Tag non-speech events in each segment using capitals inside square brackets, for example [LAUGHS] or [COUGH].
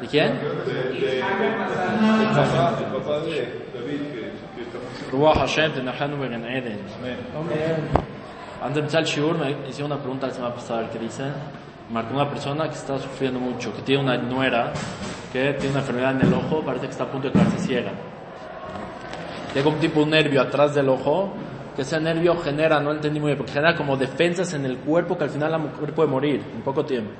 ¿De quién? Ruach Hashem, Tenachanu Ben Eden. Antes de empezar el shiur, me hice una pregunta la semana pasada, que dice, marcó una persona que está sufriendo mucho, que tiene una nuera, que tiene una enfermedad en el ojo, parece que está a punto de quedarse ciega. Tiene un tipo de nervio atrás del ojo, que ese nervio genera, no entendí muy bien, porque genera como defensas en el cuerpo que al final la mujer puede morir en poco tiempo.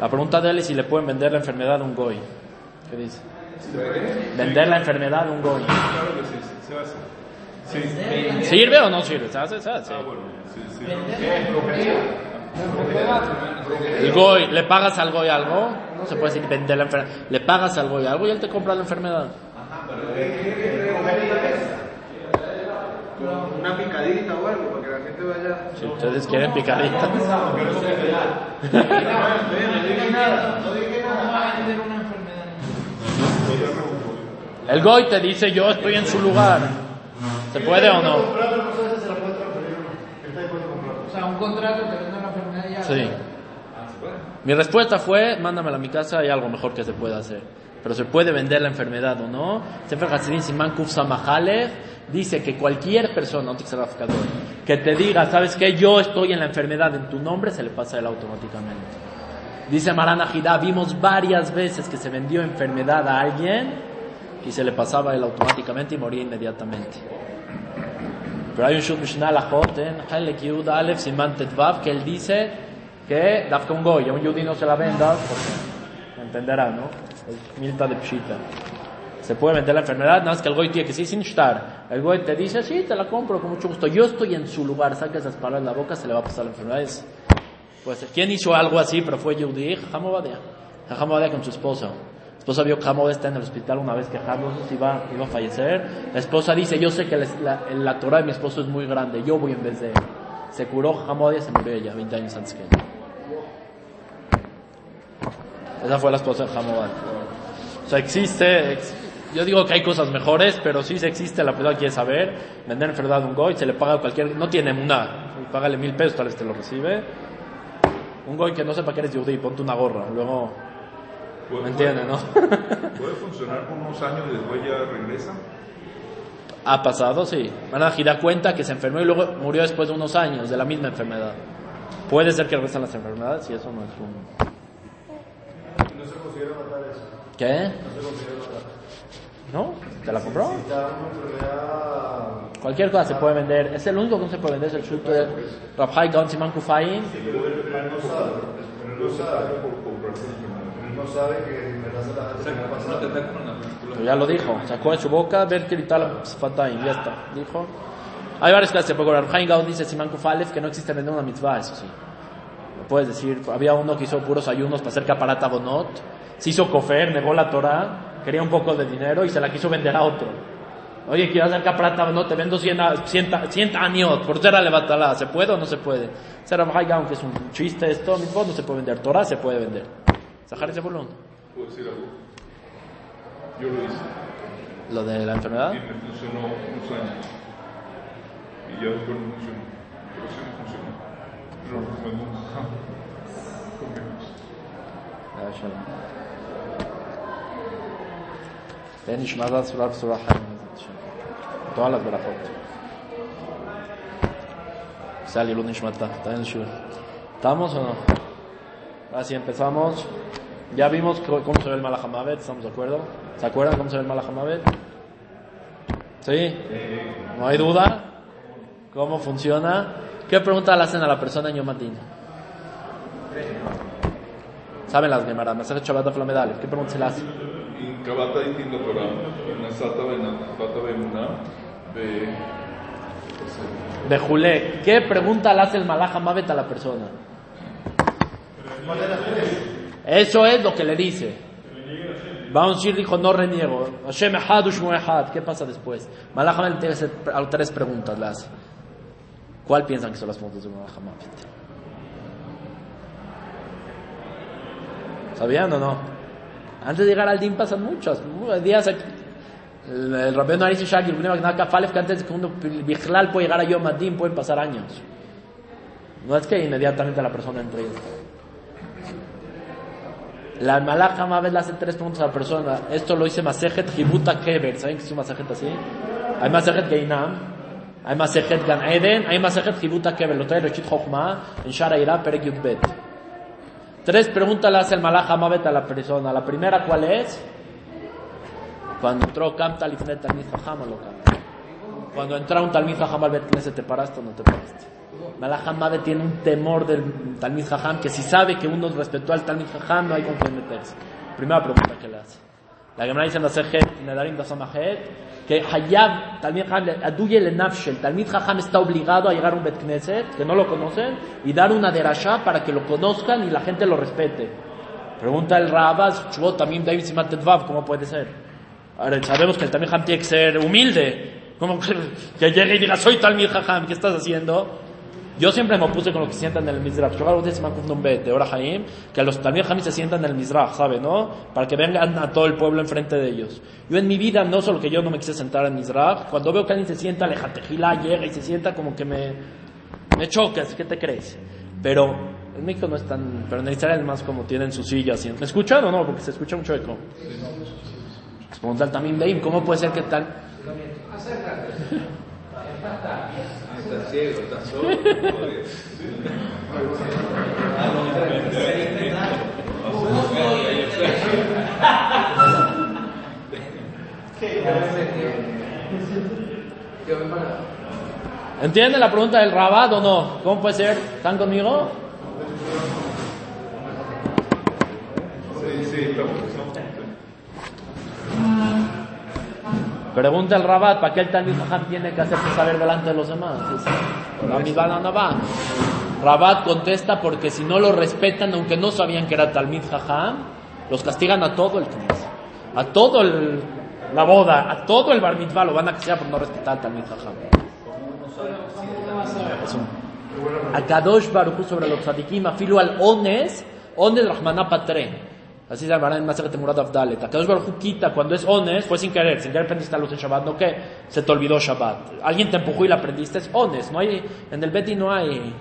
La pregunta de él es si le pueden vender la enfermedad a un goy. ¿Qué dice? Vender la enfermedad a un goy. ¿Sirve o no sirve? ¿Se hace? Se hace. El goy, ¿le pagas al goy algo? No se puede decir vender la enfermedad. ¿Le pagas al goy algo y él te compra la enfermedad? Una picadita o algo, para que la gente vaya. Si ustedes quieren picadita. [LAUGHS] El goy te dice yo estoy en su lugar. ¿Se puede o no? O sea, un contrato te vende una enfermedad ya. Sí. Mi respuesta fue, mándamela a mi casa, hay algo mejor que se puede hacer. Pero se puede vender la enfermedad o no. Sefer Hasidim Siman Kuf Samahalev dice que cualquier persona, que te diga, ¿sabes qué? Yo estoy en la enfermedad en tu nombre, se le pasa él automáticamente. Dice Marana Hida, vimos varias veces que se vendió enfermedad a alguien y se le pasaba él automáticamente y moría inmediatamente. Pero hay un Shut Mishnah Lachot en Halek Yud Aleph Siman Tetvav que él dice que Dafka un goy, a un yudí no se la venda, porque entenderá, ¿no? Es milta de pshita. Se puede vender la enfermedad, nada más que el goy tiene que decir sin estar. El goy te dice, sí, te la compro con mucho gusto. Yo estoy en su lugar, saca esas palabras de la boca, se le va a pasar la enfermedad. Es- puede ser. ¿Quién hizo algo así, pero fue yudí? Jajam Obadia. Jajam Obadia con su esposa. La esposa vio que Jajam Obadia está en el hospital una vez quejándose, si iba, iba a fallecer. La esposa dice, yo sé que la, la, la Torah de mi esposo es muy grande, yo voy en vez de él. Se curó Jajam Obadia, se murió ella, 20 años antes que él. Esa fue la esposa de Jajam Obadia. O sea, existe, ex- yo digo que hay cosas mejores, pero sí se existe, la persona quiere saber, vender enfermedad a un goy, se le paga cualquier, no tiene una, págale mil pesos, tal vez te lo recibe. Un goy que no sepa que eres yudí, ponte una gorra, luego, ¿me entiende, no? ¿Puede funcionar por unos años y después ya regresa? ha pasado, sí. Manaji da cuenta que se enfermó y luego murió después de unos años de la misma enfermedad. Puede ser que regresen las enfermedades y eso no es un... No se considera matar eso. ¿Qué? No se considera matar. ¿No? ¿Te la compró? Cualquier cosa se puede vender. Es el único que no se puede vender, es el fruto de Rabhai Gaon Siman Kufayin. Pero él no sabe. Él no sabe. por comprarse la enfermedad. Él no sabe que ya lo dijo, sacó de su boca, ver Kirital Fatayim, ya está. Dijo. Hay varias clases, pero Rabhai Gaon dice Siman Kufalef que no existe vender una mitzvah, eso sí. Lo puedes decir, había uno que hizo puros ayunos para hacer caparata bonot, se hizo cofer, negó la Torah, quería un poco de dinero y se la quiso vender a otro. Oye, quiero hacer caparata bonot, te vendo 100, a- 100, a- 100 aniot, por ser alevatalá, ¿se puede o no se puede? Ser Rabhai Gaon, que es un chiste esto, mitzvot no se puede vender, Torah se puede vender. Sahar ese volumen. ¿Puedo decir algo? Yo lo hice Lo de la enfermedad. y me funcionó unos años. Y ya después no funcionó. Pero sí me funcionó. Pero no recomiendo. Con menos. Ah, Surah. Todas las verajot. Sale Lun Ishmata. Está en el shur. ¿Estamos o no? Ahora sí empezamos. Ya vimos cómo se ve el Malahamavet, ¿estamos de acuerdo? ¿Se acuerdan cómo se ve el Malahamavet? ¿Sí? ¿No hay duda? ¿Cómo funciona? ¿Qué pregunta le hacen a la persona en Yom Hadin? ¿Saben las Gemara? Masaje Shabbat Aflamedal. ¿Qué pregunta se le hace? ¿Qué pregunta le hace el Malach Mavet a la persona? Eso es lo que le dice. Baunshir dijo, no reniego. Hashem. ¿Qué pasa después? Malach Mavet tiene que hacer a- tres preguntas. Le. ¿Cuál piensan que son las preguntas de Malach Mavet? ¿Sabían o no? Antes de llegar al DIN pasan muchas. mu- Días aquí. El, el Rabbeinu Aris Shagir, Magna Kafalef, que antes de que uno Bichlal puede llegar a Yom Adin, pueden pasar años. No es que inmediatamente la persona entre está. La Malach Hamavet le hace tres preguntas a la persona. Esto lo dice Masejet Hibuta Keber. ¿Saben que es un Masejet así? Hay Masejet Geinam, hay Masejet Gan Eden, hay Masejet Hibuta Keber. Lo trae Reshit Chochma en Shara Ira Perek Yud Bet. Tres preguntas le hace el Malach Hamavet a la persona. La primera, ¿cuál es? Cuando entró Kam Talifnet Talmid o lo. Cuando entra un Talmid Chacham al Bet ¿te paraste o no te paraste? Malach Hamavet tiene un temor del Talmid Chacham que si sabe que uno respetó al Talmid Chacham no hay con meterse. Primera pregunta que le hace. La Gemara dice en que Hayab, Talmid Aduye le Nafshel, Talmid Chacham está obligado a llegar a un Bet Knesset, que no lo conocen, y dar una derashá para que lo conozcan y la gente lo respete. Pregunta el Rabas, Shvot, también David Simat ¿cómo puede ser? Ahora, sabemos que el Talmid Chacham tiene que ser humilde. ¿Cómo [LAUGHS] que, llegue y diga, soy Talmid Chacham, ¿qué estás haciendo? Yo siempre me opuse con lo que sientan en el Mizrach. De Ora Haim, que los Talmid Chacham se sientan en el Mizrach, ¿sabe, no? Para que vengan a todo el pueblo enfrente de ellos. Yo en mi vida, no solo que yo no me quise sentar en Mizrach, cuando veo que alguien se sienta, lejatejila, llega y se sienta como que me, me chocas, ¿qué te crees? Pero en México no es tan, pero en Israel más como tienen sus sillas. ¿Me escuchan o no? Porque se escucha mucho eco. Es como tal también ¿cómo puede ser que tal? Está ciego, está solo. joder. ¿Entienden la pregunta del Rabat o no? ¿Cómo puede ser? ¿Están conmigo? Sí, sí, estamos, Pregunta el Rabat, ¿para qué el Talmid Chacham tiene que hacerse saber delante de los demás? Rabat contesta porque si no lo respetan, aunque no sabían que era Talmid Chacham, los castigan a todo el Knesset, a todo el, la boda, a todo el Bar Mitzvah lo van a castigar por no respetar al. Es un- a Kadosh Baruch Hu sobre los tzadikim, afilu al ones, ones rahmaná patre. Así se llamará en Maseret Murad Avdalet. A Kadosh Baruch Hu quita cuando es ones, fue sin querer, sin querer aprendiste la luz en Shabbat, no que se te olvidó Shabbat. Alguien te empujó y la aprendiste, es ones, no hay, en el Beti no hay,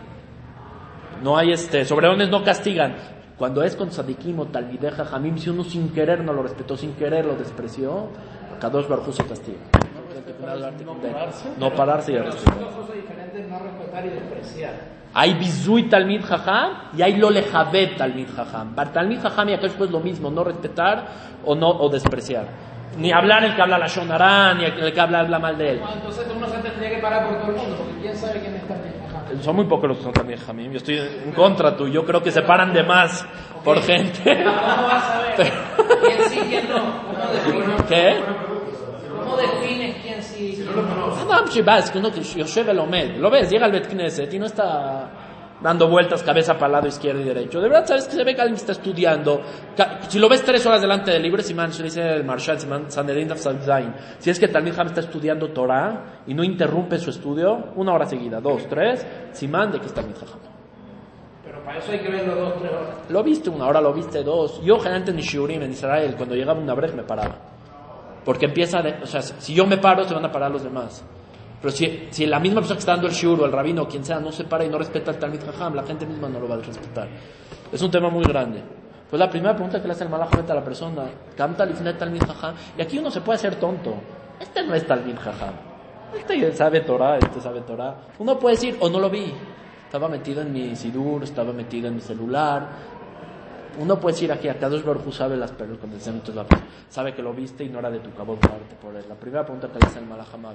no hay este, sobre ones no castigan. Cuando es con tzadikim o talmideja jamim, si uno sin querer no lo respetó, sin querer lo despreció, a Kadosh Baruch Hu se castiga. No pararse y respetar. No respetar y despreciar. Hay bizui talmid jajam y hay lo lejabet talmid jajam. Para talmid jajam y acá es lo mismo, no respetar o no o despreciar. Ni hablar el que habla la shonará, ni el que habla, habla mal de él. Bueno, entonces uno se tendría que parar por todo el mundo, porque quién sabe quién bien. Ajá. Son muy pocos los que son talmid jajamim. Yo estoy en contra tú. Yo creo que se paran de más por gente. [LAUGHS] ¿Cómo vas a ver [LAUGHS] quién sí, quién no? ¿Cómo? ¿Qué? ¿Cómo defines quién sí y quién no? Adam Shiba, es que uno que Yoshev el Omed, lo ves, llega al Bet Knesset y no está dando vueltas cabeza para el lado izquierdo y derecho. De verdad, sabes que se ve que alguien está estudiando. Si lo ves tres horas delante del libro, Simán, se dice el Marshal Simán Zain. Si es que Talmid Ham está estudiando Torah y no interrumpe su estudio, una hora seguida, dos, tres, Simán de que está Talmid Ham. Pero para eso hay que verlo dos, tres horas. Lo viste una hora, lo viste dos. Yo generalmente en Shiurim, en Israel, cuando llegaba una brej me paraba. Porque empieza, de- o sea, si yo me paro, se van a parar los demás. Pero si, si la misma persona que está dando el shiur o el rabino o quien sea no se para y no respeta el Talmid Jajam, la gente misma no lo va a respetar. Es un tema muy grande. Pues la primera pregunta que le hace el Malach a la persona, Canta Talmid Jajam, y aquí uno se puede hacer tonto. Este no es Talmid Jajam. Este sabe Torah, este sabe Torah. Uno puede decir, o no lo vi. Estaba metido en mi sidur, estaba metido en mi celular, uno puede decir aquí, a Kadosh Baruj sabe las descensos, sabe que lo viste y no era de tu cabo por. La primera pregunta que le hace el Malahamad,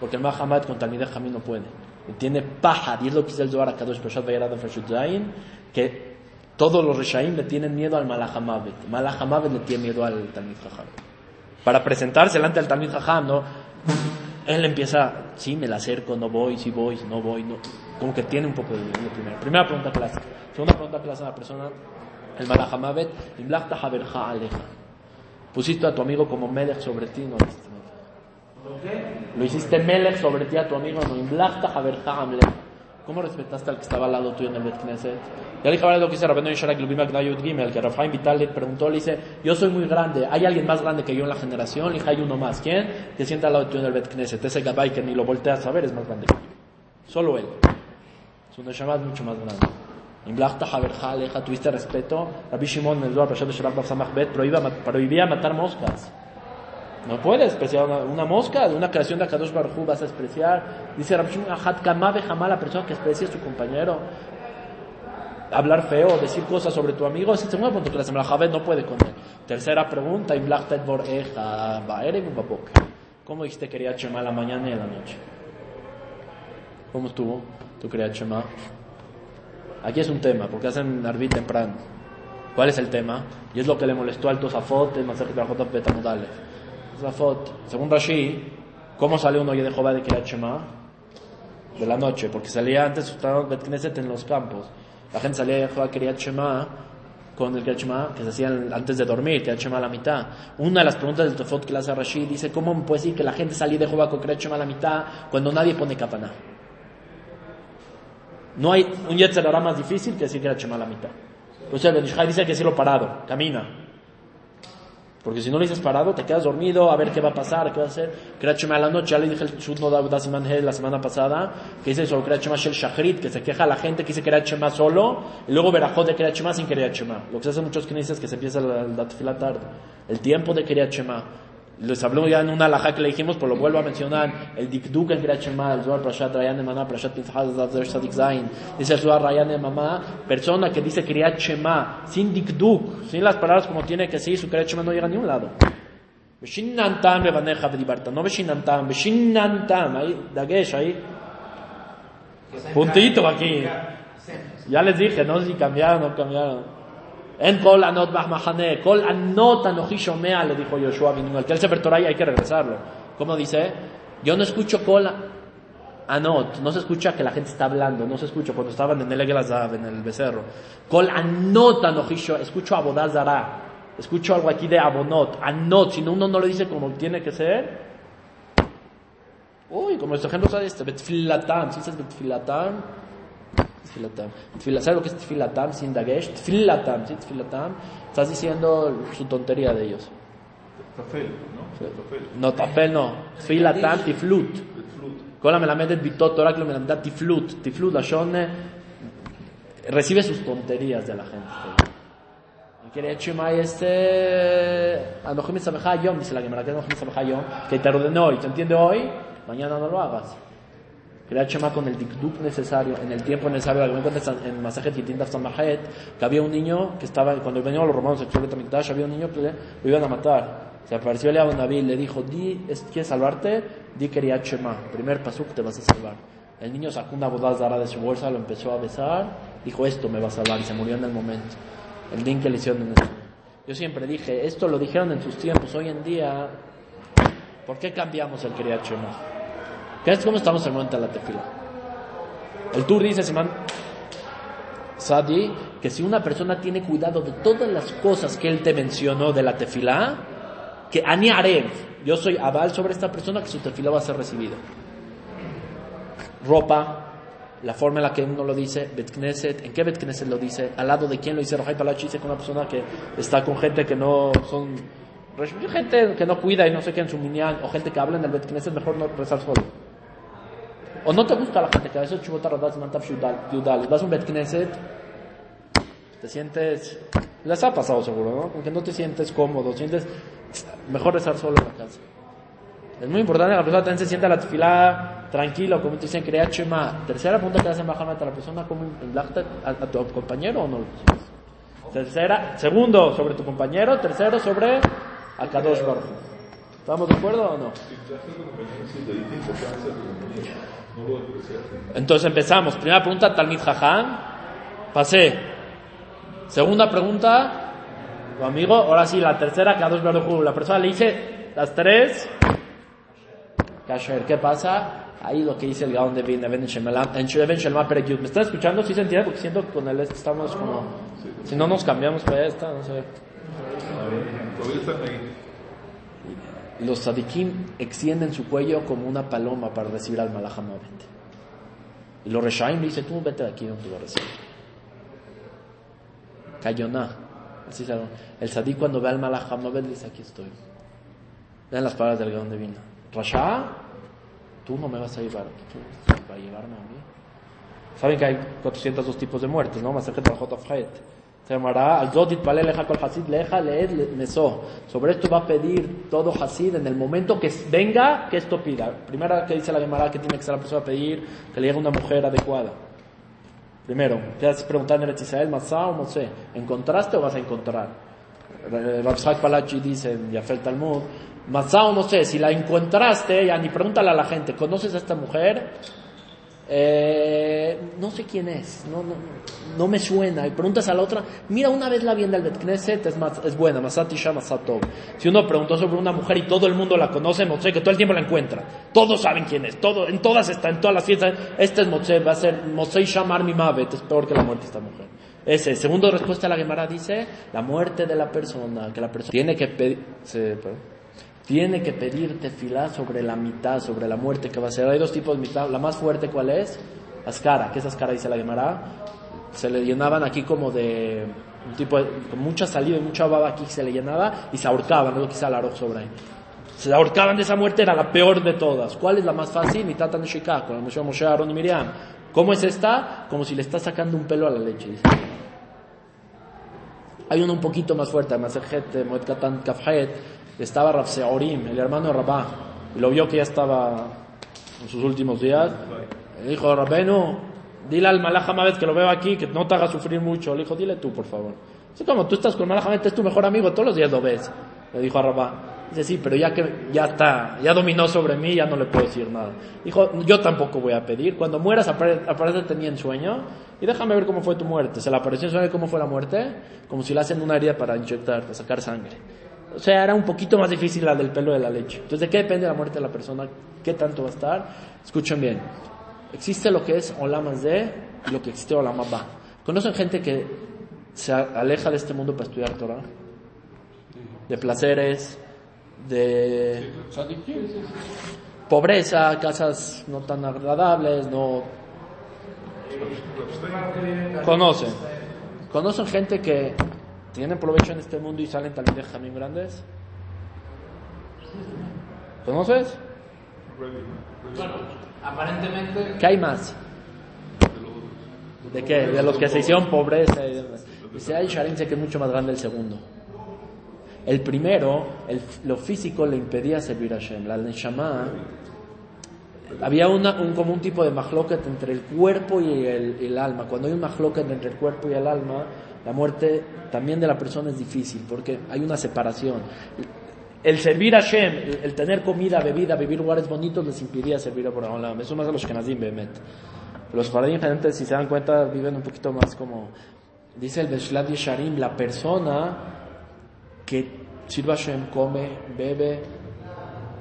porque el Malahamad con Talmideh Jamí no puede. Tiene paja, y es lo que dice el Zohar Kadosh Peshat que todos los Reshaim le tienen miedo al Malahamavet. Malahamavet le tiene miedo al Talmid Jajam. Para presentarse delante del Talmid Jajam, ¿no? Él empieza, sí, me la acerco, no voy, sí voy, no voy, no. Como que tiene un poco de miedo primero. Primera pregunta hace. Segunda pregunta hace a la persona, el Malahamavet, Imlachta Haberja Aleja. Pusiste a tu amigo como Melech sobre ti, no lo hiciste Melech. Sobre ti a tu amigo. ¿Cómo respetaste al que estaba al lado tuyo en el Bet Knesset? Ya dije ahora lo que dice Rabbeinu Yisharak Lubim Agdayut Gimel, que Rafaim Vital le preguntó, le dice, yo soy muy grande, ¿hay alguien más grande que yo en la generación? Le dije, hay uno más. ¿Quién? Que sienta al lado tuyo en el Bet Knesset. Ese Gabay que ni lo volteas a ver es más grande que yo. Solo él. Su neshama es mucho más grande. Imlachta Haberja, Aleja, tuviste respeto. Rabbi Shimon, en el Zohar, Parashat de Shabbat, Samach Bet, prohibía matar moscas. No puedes despreciar una, una mosca, una creación de Akadosh Baruj Hu vas a despreciar. Dice Rabbi Shimon, Ahat Kamabe Jamá, la persona que desprecia a su compañero. Hablar feo, decir cosas sobre tu amigo, es el segundo punto que la Semana Javed no puede con él. Tercera pregunta. ¿Cómo dijiste quería Shema la mañana y la noche? ¿Cómo estuvo tu quería Shema? Aquí es un tema, porque hacen Arbit temprano. ¿Cuál es el tema? Y es lo que le molestó al Tosafot, el Masaj de Rajot Betamudale. Tosafot, según Rashi, ¿cómo sale uno de Jehová de Kirat Shema? De la noche, porque salía antes estaban Bet Knesset en los campos. La gente salía de Jehová Kirat Shema con el Kirat Shema que se hacían antes de dormir, Kirat Shema a la mitad. Una de las preguntas del Tosafot que le hace Rashi dice, ¿cómo puede decir que la gente salía de Jehová con Kirat Shema a la mitad cuando nadie pone kapaná? No hay un Yetzerara más difícil que decir era Shema a la mitad. Pues el Benishai dice que decirlo parado, camina. Porque si no lo dices parado, te quedas dormido, a ver qué va a pasar, qué va a hacer. Krat Shema a la noche, ya le dije el Shut no da Siman la semana pasada, que dice sobre Krat Shema Shel Shachrit, que se queja a la gente que dice Krat Shema solo, y luego Berajot de Krat Shema sin Krat Shema. Lo que se hace muchos que es que se empieza la, la tefila tarde. El tiempo de Krat Shema. Les habló ya en una alajá que le dijimos, pero lo vuelvo a mencionar. El dikduk en Kirat Shema, el Zohar Prashat Rayan Emana, Prashat Sadik Zain. Dice el Zohar Rayan Emama, persona que dice Shema, sin dikduk, sin las palabras como tiene que ser, su Shema no llega a ningún lado. Beshinantam Rebaneja Bedibarta, no Beshinantam, Beshinantam, ahí, Dagesh, ahí. Puntito aquí. Ya les dije, no sé si cambiaron o no cambiaron. En kol anot mahane, kol anot anoji shomea, le dijo Yoshua Binu. El que el Sefer Torah hay que regresarlo. ¿Cómo dice? Yo no escucho kol anot, no se escucha que la gente está hablando, no se escucha cuando estaban en el Eglazav, en el becerro. Kol anot anoji escucho abodazara, escucho algo aquí de abonot, anot, si no uno no lo dice como tiene que ser. Uy, como este ejemplo, ¿sabes? Betfilatam, si dices betfilatam, Tfilatam. ¿Sabes lo que es Tfilatam sin Dagesh? Tfilatam, ¿sí? Tfilatam. Estás diciendo su tontería de ellos. Tafel, ¿no? Tafel. No, Tafel no. Tfilatam, Tiflut. Con la melamedet bitot, Torah que lo melamedet Tiflut. Tiflut, la shone, recibe sus tonterías de la gente. Este. Anochim Samecha Yom, dice la Gemara, que Anochim Samecha Yom, que te ordenó hoy, te entiende hoy, mañana no lo hagas. Quería Shema con el dikduk necesario, en el tiempo necesario. Me encuentras en Masajet y Tindaf Samajet, que había un niño que estaba, cuando venían los romanos el Betamikdash, había un niño que le, lo iban a matar. Se apareció Eliab Naví y le dijo, di, ¿quieres salvarte? Di quería Shema. Primer pasuk te vas a salvar. El niño sacó una bodazara de su bolsa, lo empezó a besar, dijo, esto me va a salvar, y se murió en el momento. El din que le hicieron en eso. Yo siempre dije, esto lo dijeron en sus tiempos, hoy en día, ¿por qué cambiamos el quería Shema? ¿Qué es cómo estamos en el momento la tefila? El tour dice, Simán Sadi, que si una persona tiene cuidado de todas las cosas que él te mencionó de la tefila, que Ani Arev, yo soy aval sobre esta persona que su tefila va a ser recibida. Ropa, la forma en la que uno lo dice, Bet Knesset, ¿en qué Bet Knesset lo dice? Al lado de quién lo dice Rajay Palachi, dice con una persona que está con gente que no son, gente que no cuida y no sé qué en su minyan, o gente que habla en el Bet Knesset, mejor no rezar solo. O no te gusta la gente que a veces. Vas a un Bet Knesset, te sientes, les ha pasado seguro, ¿no? Porque no te sientes cómodo, sientes mejor rezar solo en la casa. Es muy importante que la persona también se sienta la tefilá tranquilo, como te dicen, crea chema. Tercera pregunta que hacen bajar a la persona, como a, a, tu compañero o no lo Tercera, segundo sobre tu compañero, tercero sobre Akadosh Baruch. ¿Estamos de acuerdo o no? Entonces empezamos. Primera pregunta, Talmid Jajam. Pasé. Segunda pregunta, tu amigo. Ahora sí, la tercera, Kadosh Baruch La persona le dice las tres. Kasher, ¿qué pasa? Ahí lo que dice el Gaon de Vin, en Shelma Perekyut. ¿Me están escuchando? ¿Sí se entiende? Porque siento que con el este estamos como... Si no nos cambiamos para esta, no sé. Los sadikim extienden su cuello como una paloma para recibir al Malahamovet. Y los Reshaim le dicen, tú vete de aquí donde te voy a recibir. Kayoná. Así se El sadik cuando ve al Malahamovet le dice, aquí estoy. Vean las palabras del Gaon de Vina. Rasha, tú no me vas a llevar, tú vas a llevarme a mí. Saben que hay 402 tipos de muertes, ¿no? Masajet Brajot Afret. Se llamará al Zot Itpalel Leja Kol Hasid Leja Leed Le- Mesó. Sobre esto va a pedir todo Hasid en el momento que venga, que esto pida. Primera que dice la Gemara que tiene que ser la persona a pedir que le llegue una mujer adecuada. Primero, te has preguntado en Eretz Israel, Masá o Mosé, ¿encontraste o vas a encontrar? Rabshak Palachi dice en Yafel Talmud, Masá o Mosé, si la encontraste, ya ni pregúntale a la gente, ¿conoces a esta mujer? Eh, no sé quién es, no, no, no me suena. Y preguntas a la otra, mira, una vez la vi en el Bet Knesset, es, mas- es buena, Masat Isha Masatov. Si uno preguntó sobre una mujer y todo el mundo la conoce, Moshe, que todo el tiempo la encuentra. Todos saben quién es, todo, en todas está, en todas las fiestas. Esta es Moshe, va a ser Moshe Shamar mi Mavet, es peor que la muerte de esta mujer. Ese, segundo respuesta a la Gemara dice, la muerte de la persona, que la persona tiene que pedir. Tiene que pedir tefilá sobre la mitad, sobre la muerte que va a ser. Hay dos tipos de mitad. La más fuerte, ¿cuál es? Ascara. ¿Qué es Ascara? Dice la Gemara. Se le llenaban aquí como de un tipo de, con mucha saliva y mucha baba aquí se le llenaba y se ahorcaban. Luego quizá arroz sobre ahí. Se ahorcaban de esa muerte, era la peor de todas. ¿Cuál es la más fácil? Mitad Shikah, con la Moshe, Moshe, Aaron y Miriam. ¿Cómo es esta? Como si le está sacando un pelo a la leche. dice. Hay uno un poquito más fuerte, Masejet, Moed Katan Kafhet, estaba Rav Seorim, el hermano de Rabá, y lo vio que ya estaba en sus últimos días. Le dijo, Rabenu, dile al Malach que lo veo aquí, que no te haga sufrir mucho. Le dijo, dile tú, por favor. Así como tú estás con Malach es tu mejor amigo, todos los días lo ves. Le dijo a Rabá. Dice, sí, pero ya que ya está, ya dominó sobre mí, ya no le puedo decir nada. Dijo, yo tampoco voy a pedir. Cuando mueras, apare- aparece tenía en sueño y déjame ver cómo fue tu muerte. Se le apareció en sueño cómo fue la muerte, como si le hacen una herida para inyectar, para sacar sangre. O sea, era un poquito más difícil la del pelo de la leche. Entonces, ¿de qué depende la muerte de la persona? ¿Qué tanto va a estar? Escuchen bien. Existe lo que es Olamas de y lo que existe Olamas ba. ¿Conocen gente que se aleja de este mundo para estudiar Torah? De placeres, de pobreza, casas no tan agradables, no conocen. ¿Conocen gente que tienen provecho en este mundo y salen también de jamín grandes? ¿Conoces? Bueno, aparentemente. ¿Qué hay más? ¿De qué? De los que se hicieron pobreza. Dice, ay, Sharim sé que es mucho más grande el segundo. El primero, el- lo físico le impedía servir a Hashem. La Neshama, había una, un, como un tipo de mahloket entre el cuerpo y el, el alma. Cuando hay un mahloket entre el cuerpo y el alma, la muerte también de la persona es difícil porque hay una separación. El servir a Hashem, el, tener comida, bebida, vivir lugares bonitos les impedía servir a Boraholam. Eso más a los Kenazim, Behemet. Los Faradim, si se dan cuenta, viven un poquito más como, dice el Beshlad Yesharim, la persona que sirva a Hashem, come, bebe,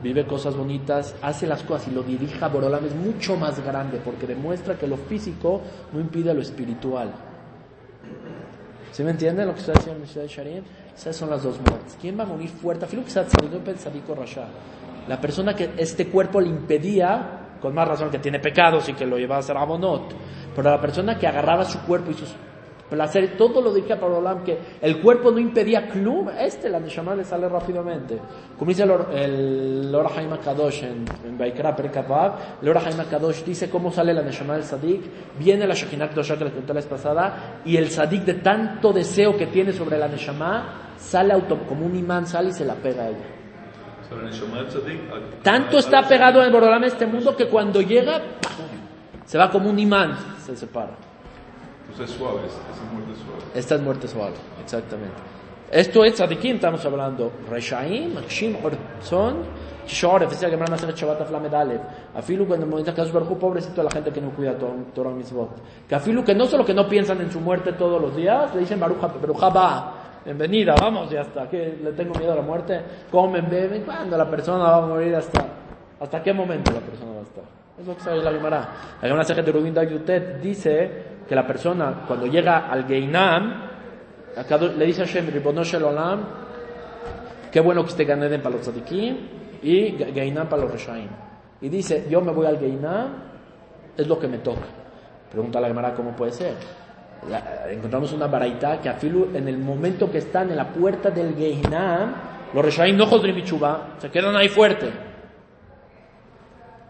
vive cosas bonitas, hace las cosas y lo dirija a Borolam es mucho más grande porque demuestra que lo físico no impide lo espiritual. ¿Sí me entienden lo que está diciendo el Beshlad Yesharim? Esas son las dos muertes. ¿Quién va a morir fuerte? La persona que este cuerpo le impedía, con más razón que tiene pecados y que lo llevaba a hacer abonot, pero la persona que agarraba su cuerpo y sus placeres, todo lo dirigía para Olam, que el cuerpo no impedía club, este, la Neshama le sale rápidamente. Como dice el, Or- el Lora Haim Kadosh en, en Baikra Perikavav, el Lora Haim Kadosh dice cómo sale la Neshama del Sadik, viene la Shekinah Kedosha que les conté la vez pasada, y el Sadik de tanto deseo que tiene sobre la Neshama, sale auto, como un imán, sale y se la pega a ella. Tanto está pegado en Borolam este mundo que cuando llega, se va como un imán, se separa. Pues es suave, es, es muerte suave. Esta es muerte suave, exactamente. Esto es tzadikim, estamos hablando. Reshaim, Makshim, es el que me hacer Shabbat Aflamed Aleph. Afilu cuando momento que Baruj pobrecito la gente que no cuida Torah Mitzvot. Que afilu que no solo que no piensan en su muerte todos los días, le dicen Baruch Baruch va, bienvenida, vamos, ya está. Que le tengo miedo a la muerte. Comen, beben, cuando la persona va a morir hasta hasta qué momento la persona va a estar. Es lo que sabe la Gemara. La Gemara Sejet de Rubin Yutet dice que la persona cuando llega al Geinam, acá le dice a Hashem, Ribono Shel Olam, qué bueno que esté Ganeden para los tzadikim y Geinam para los Reshaim. Y dice, yo me voy al Geinam, es lo que me toca. Pregunta a la Gemara cómo puede ser. La- encontramos una baraita que afilu en el momento que están en la puerta del Geinam, los Reshaim no jodrim se quedan ahí fuerte.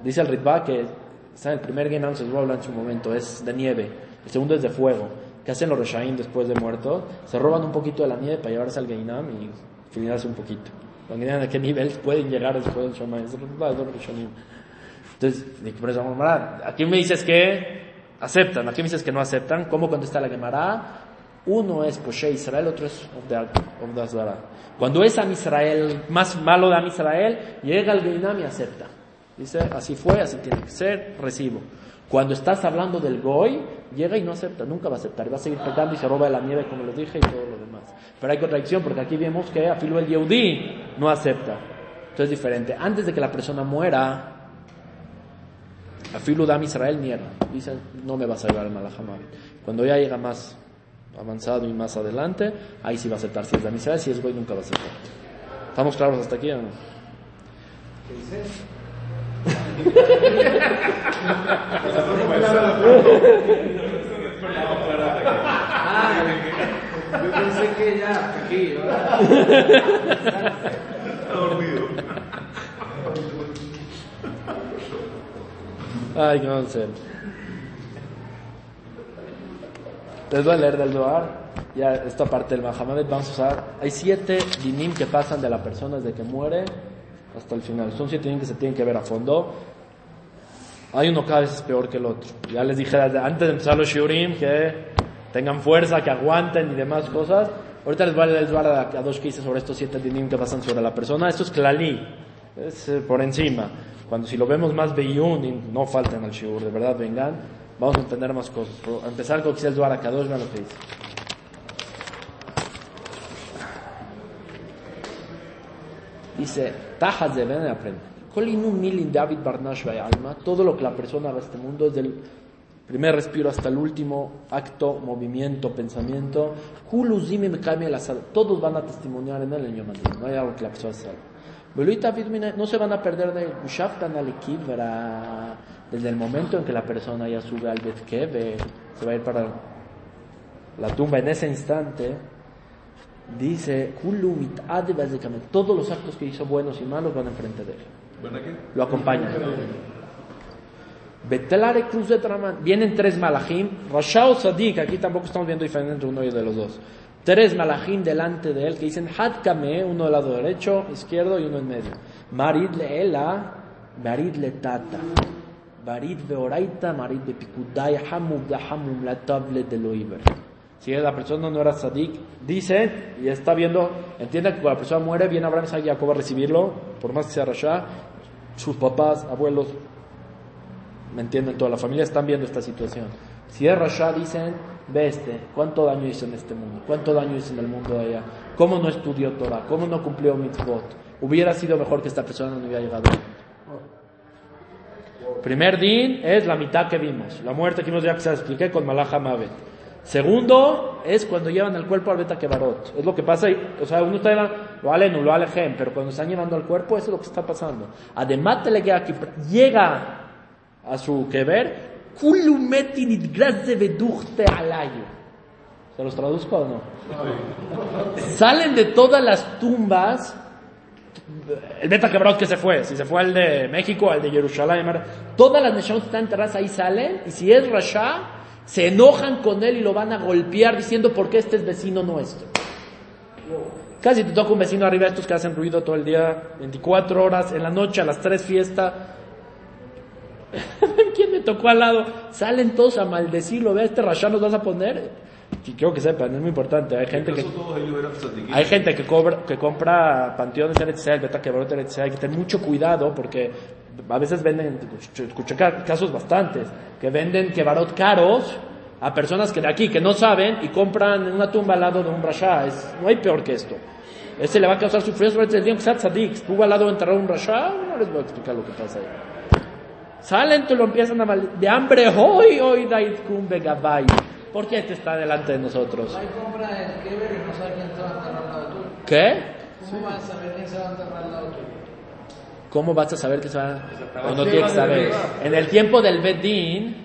Dice el Ritba que Está el primer Geinam, se los voy a hablar en su momento, es de nieve. El segundo es de fuego. ¿Qué hacen los Reshaim después de muertos? Se roban un poquito de la nieve para llevarse al Geinam y finalizarse un poquito. A qué nivel pueden llegar después del Rishonim. Entonces, por eso, Gemara, aquí me dices que aceptan, aquí me dices que no aceptan. ¿Cómo contesta la Gemara? Uno es Poshe Israel, otro es Obdazara. Cuando es Am Israel, más malo de Am Israel, llega el Geinam y acepta. Dice, así fue, así tiene que ser, recibo. Cuando estás hablando del Goy, llega y no acepta, nunca va a aceptar, va a seguir pecando y se roba de la nieve, como lo dije, y todo lo demás. Pero hay contradicción, porque aquí vemos que afilo el Yehudi no acepta. Entonces es diferente. Antes de que la persona muera, afilo Dam Israel niega. Dice, no me vas a llevar al Malajamab. Cuando ya llega más avanzado y más adelante, ahí sí va a aceptar. Si es Dam Israel, si es Goy, nunca va a aceptar. ¿Estamos claros hasta aquí o no? Yo pensé que ya, aquí. Está dormido. Ay, qué. Les voy a leer del Doar. Ya esta parte del Mahamed vamos a usar. Hay siete dinim que pasan de la persona desde que muere hasta el final. Son siete dinim que se tienen que ver a fondo. Hay uno cada vez es peor que el otro. Ya les dije antes de empezar los shiurim que tengan fuerza, que aguanten y demás cosas. Ahorita les voy a leer a dos que hice sobre estos siete dinim que pasan sobre la persona. Esto es klali. Es eh, por encima. Cuando si lo vemos más beyun, no falten al shiur, de verdad vengan, vamos a entender más cosas. Pero a empezar con Kisiel Duar Akadosh, vean lo que dice. Dice, tajas de ven y aprende. Kolinu milin David Barnash alma, todo lo que la persona haga este mundo, desde el primer respiro hasta el último acto, movimiento, pensamiento, todos van a testimoniar en él en Yom no hay algo que la persona mina- no se van a perder de Kibra, desde el momento en que la persona ya sube al Bet Keve, se va a ir para la tumba en ese instante, dice, "Kulu mit'ade básicamente, todos los actos que hizo buenos y malos van enfrente de él, lo acompañan. Betelare Cruz de Traman, vienen tres malachim, Rashao Sadik, aquí tampoco estamos viendo diferencia entre uno y de los dos. Tres malachim delante de él que dicen Hadkame, uno del lado derecho, izquierdo y uno en medio. Marid le ela, Marid le tata. Marid beoraita, Marid de pikudai, hamum la table de lo iber. Si la persona no era sadik, dice, y está viendo, entiende que cuando la persona muere, viene Abraham, y Jacob a recibirlo, por más que sea Rasha, sus papás, abuelos, ¿me entienden? Toda la familia están viendo esta situación. Si es Rasha, dicen, ve este, ¿cuánto daño hizo en este mundo? ¿Cuánto daño hizo en el mundo de allá? ¿Cómo no estudió Torah? ¿Cómo no cumplió mitzvot? Hubiera sido mejor que esta persona no hubiera llegado. Primer din es la mitad que vimos, la muerte que vimos ya que se expliqué con Malaha Mavet. Segundo es cuando llevan el cuerpo al Beta Kebarot. Es lo que pasa, y, o sea, uno está lo alenu, lo alejem, pero cuando están llevando al cuerpo, eso es lo que está pasando. Además, te le queda aquí, llega a su keber, "Kulu metin itgraz de beduchte alayo". ¿Se los traduzco o no? Salen de todas las tumbas el Beta Kebarot que se fue, si se fue al de México, al de Jerusalén, todas las naciones que están enterradas ahí salen, y si es Rasha, se enojan con él y lo van a golpear diciendo por qué este es vecino nuestro. Casi te toca un vecino arriba, estos que hacen ruido todo el día, 24 horas, en la noche, a las 3 fiesta. [LAUGHS] ¿Quién me tocó al lado? Salen todos a maldecirlo, ve, este Rasha nos vas a poner. Y quiero que sepan, es muy importante, hay gente que... Hay gente que, cobra, que compra panteones Eretz Israel, hay que tener mucho cuidado porque a veces venden, escuché ca- casos bastantes, que venden Kebarot caros a personas que de aquí, que no saben y compran en una tumba al lado de un Rasha. Es, no hay peor que esto. Ese le va a causar sufrimiento sobre el día que sea tzadik. Estuvo al lado de enterrar un Rasha, no les voy a explicar lo que pasa ahí. Salen, te lo empiezan a mal de hambre, hoy, hoy, Daid Kumbe Gabay. ¿Por qué te está delante de nosotros? Hay compra el Keber y no sabe quién se va a enterrar al lado tuyo. ¿Qué? ¿Cómo vas a saber quién se va a enterrar al lado tuyo? ¿Cómo vas a saber que se va? O no tienes que saber. En el tiempo del Bedín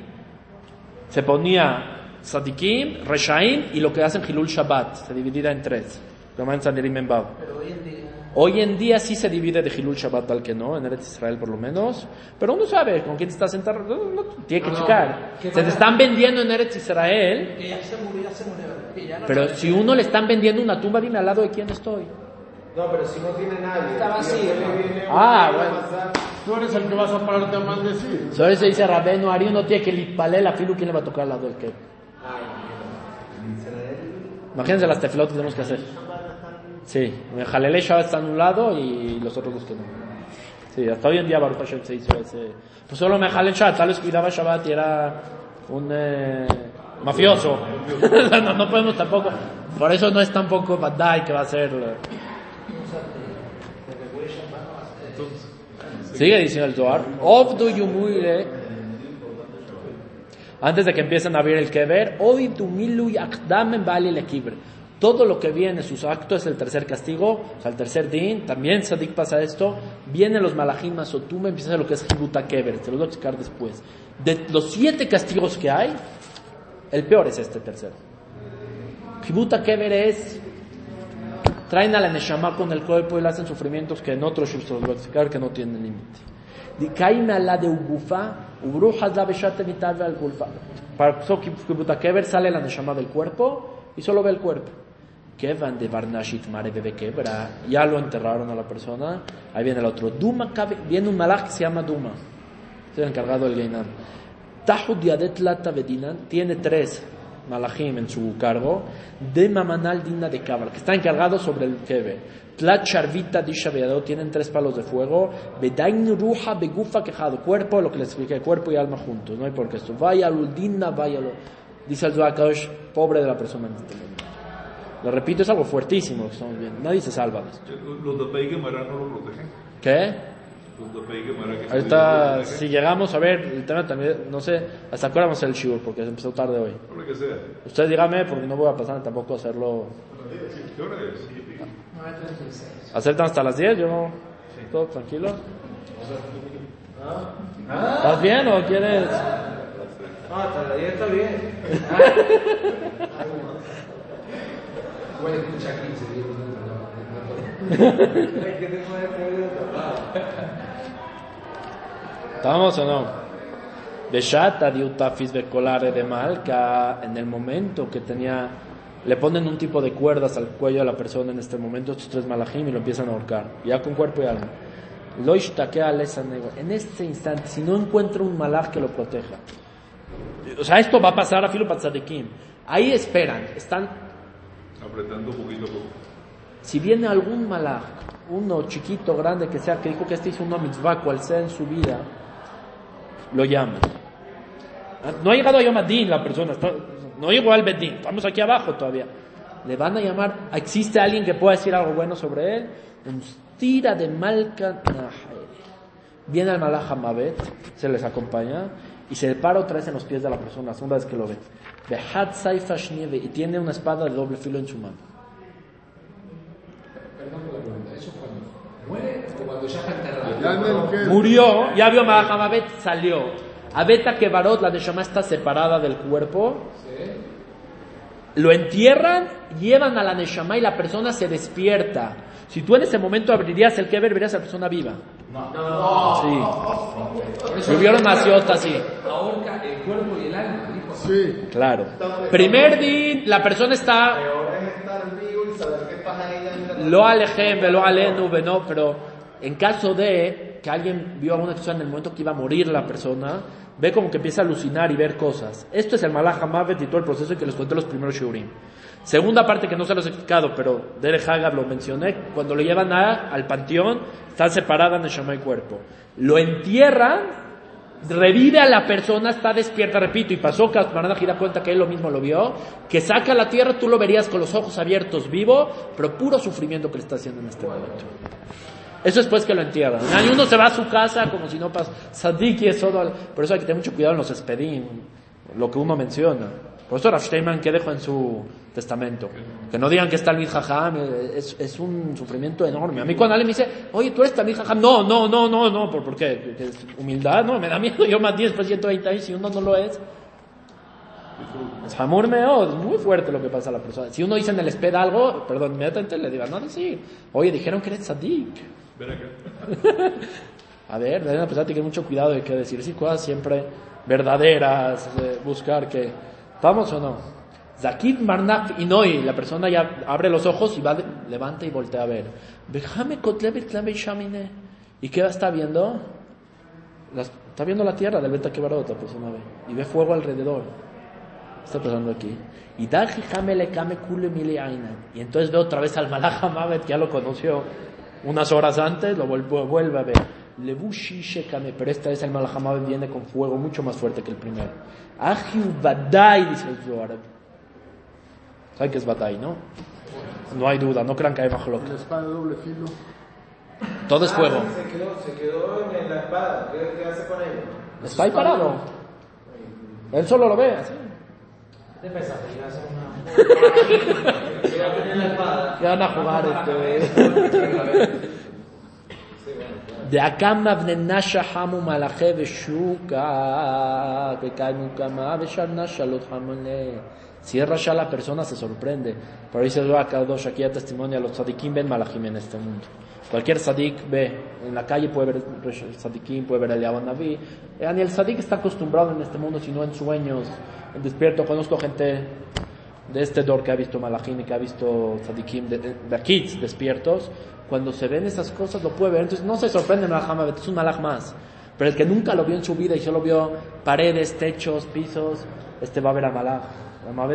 se ponía Sadikim, Reshaim y lo que hacen Hilul Shabbat. Se dividía en tres. Lo hoy en día, Hoy en día sí se divide de Hilul Shabbat al que no, en Eretz Israel por lo menos, pero uno sabe con quién te estás sentado, no, no, tiene que No, checar. Se te están vendiendo en Eretz Israel, Que ya se murió, ya se murió. Que ya no pero si uno le están vendiendo una tumba, dime al lado de quién estoy. No, pero si no tiene nadie. Está vacío, Ah, bueno. Tú eres el que vas a pararte a maldecir. Sobre eso dice Rabeno, Ari uno tiene que litpalel a filu, ¿quién le va a tocar al lado del que? Imagínense las tefilot que tenemos que hacer. Sí, el Jalele Shabbat está en un lado y los otros dos que no. Sí, hasta hoy en día Baruch Hashem se hizo ese... Pues solo me Jalel Shabbat, tal vez cuidaba Shabbat y era un eh, mafioso. [LAUGHS] no, no podemos tampoco... Por eso no es tampoco Badai que va a ser... Sigue diciendo el Zohar. Antes de que empiecen a abrir el le kibre. Todo lo que viene, sus actos, es el tercer castigo, o sea, el tercer din, también Sadik pasa esto, vienen los malachim masotum, empieza lo que es Hibuta Kever, te lo voy a explicar después. De los siete castigos que hay, el peor es este tercero. Hibuta Kever es, traen a la Neshama con el cuerpo y le hacen sufrimientos que en otros los voy a explicar que no tienen límite. Para Kever sale la Neshama del cuerpo y solo ve el cuerpo. Kevan de Barnashit Mare Bebe ya lo enterraron a la persona. Ahí viene el otro. Duma viene un malach que se llama Duma. Es el encargado del Geinam. Tahu Diadet Lata Bedinan tiene tres malachim en su cargo. De Mamanal Dina de Cabra, que está encargado sobre el Kebe. Tlat Sharvita Disha Beado tienen tres palos de fuego. Bedain Ruha Begufa Quejado, cuerpo, lo que les expliqué, cuerpo y alma juntos. No hay por qué esto. Vaya Dina, vaya lo. Dice el Kadosh, pobre de la persona en este momento. Lo repito, es algo fuertísimo que estamos viendo. Nadie se salva de esto. Los de no lo protegen. ¿Qué? Ahorita, no si llegamos a ver el tema también, no sé, hasta ahora vamos a hacer el shiur porque empezó tarde hoy. Lo que sea. Usted dígame porque no voy a pasar tampoco a hacerlo. ¿Qué hora es? 9.36. ¿Aceptan hasta las 10? Yo, todo tranquilo. ¿Estás bien o quieres? No, hasta la 10 está bien. [LAUGHS] [LAUGHS] Puede escuchar 15 días. no, no, no, no. Hay que te puede poner tapado. ¿Estamos o no? Beshata diutafis becolare de malca, en el momento que tenía, le ponen un tipo de cuerdas al cuello de la persona en este momento, estos tres malajim, y lo empiezan a ahorcar, ya con cuerpo y alma. En este instante, si no encuentra un malaj que lo proteja, o sea, esto va a pasar a filo patzadikim. Ahí esperan, están Apretando poquito a poco. si viene algún malaj, uno chiquito, grande, que sea, que dijo que este hizo una mitzvah, cual sea en su vida, lo llaman. Ah, No ha llegado a Yom Adin la persona, no llegó al Bedín, estamos aquí abajo todavía. Le van a llamar, ¿existe alguien que pueda decir algo bueno sobre él? Tira de Malka. Viene el malaj Hamabet, se les acompaña, y se para otra vez en los pies de la persona, la segunda vez que lo ve. Y tiene una espada de doble filo en su mano. Perdón por la pregunta. ¿Eso cuando muere o cuando ya Murió, ya vio Mahamabet, salió. Abeta que Barot, la Neshama está separada del cuerpo. Lo entierran, llevan a la Neshama y la persona se despierta. Si tú en ese momento abrirías el Keber, verías a la persona viva. Sí. Si hubiera una ciota así. Ahorca el cuerpo y el alma. Sí. Claro. Primer din, la persona está Peor es estar vivo y saber qué pasa ahí dentro. lo alejem, lo alenu, no, pero en caso de que alguien vio alguna cosa en el momento que iba a morir la persona, ve como que empieza a alucinar y ver cosas. Esto es el Malach Hamavet y todo el proceso que les conté los primeros Shurim. Segunda parte que no se los he explicado, pero Derek Haggard lo mencioné, cuando lo llevan a- al panteón, están separadas Neshama y cuerpo. Lo entierran, revive a la persona, está despierta, repito, y pasó que Marana gira cuenta que él lo mismo lo vio, que saca la tierra, tú lo verías con los ojos abiertos, vivo, pero puro sufrimiento que le está haciendo en este momento. Eso es después que lo entierran. Y uno se va a su casa como si no pasa. Sadik y eso, por eso hay que tener mucho cuidado en los espedim, lo que uno menciona. Por eso Steinman, ¿qué dejó en su testamento? Que no digan que es Talmid Jajam, es, es un sufrimiento enorme. A mí cuando alguien me dice, oye, tú eres Talmid Jajam, no, no, no, no, no, ¿por, por qué? ¿Que es humildad? No, me da miedo, yo más 10 después de 120 años y uno no lo es. Es hamur meod, es muy fuerte lo que pasa a la persona. Si uno dice en el esped algo, perdón, inmediatamente le diga, no decir, oye, dijeron que eres sadik. [LAUGHS] A ver, deben empezar a tener mucho cuidado de qué decir, decir cosas siempre verdaderas, eh, buscar que, ¿vamos o no? Zakid Marnaf Inoi, la persona ya abre los ojos y va, levanta y voltea a ver. Bejame Kotlebet Klame Shamine. ¿Y qué está viendo? Las- está viendo la tierra del Beta Kebarot, la persona ve. Y ve fuego alrededor. ¿Qué está pasando aquí? Y Daji Hamele Kame Kule Mile. Y entonces ve otra vez al Malach Hamavet, que ya lo conoció unas horas antes, lo vuelve, vuelve a ver. Lebushi Shekame, pero esta vez el Hamavet viene con fuego mucho más fuerte que el primero. Ajiu Badai, dice el Zohar. ¿Saben qué es Badai, no? No hay duda, no crean que hay bajo lo La espada de doble filo. Todo es fuego. Ah, se quedó, se quedó en la espada. ¿Qué, qué hace con ella? Está ahí parado. Él solo lo ve así. De pesar, ir a hacer una. Se va a tener la espada. Ya van a jugar [LAUGHS] este. De Akama Nasha Hamu Malache Veshuka Bekaimu Kama Vesharnasha Lot Hamole. Si es Rasha la persona se sorprende. Por ahí se ve acá dos aquí a testimonio a los tzadikim ven malachim en este mundo. Cualquier tzadik ve en la calle puede ver el tzadikim, puede ver el Yaban Naví. Eh, Ni el tzadik está acostumbrado en este mundo, sino en sueños, en despierto. Conozco gente de este dor que ha visto Malachim y que ha visto Tzadikim de, de, de aquí despiertos, cuando se ven esas cosas lo puede ver. Entonces no se sorprende Malach Hamavet, es un Malach más. Pero el que nunca lo vio en su vida y solo vio paredes, techos, pisos, este va a ver a Malach.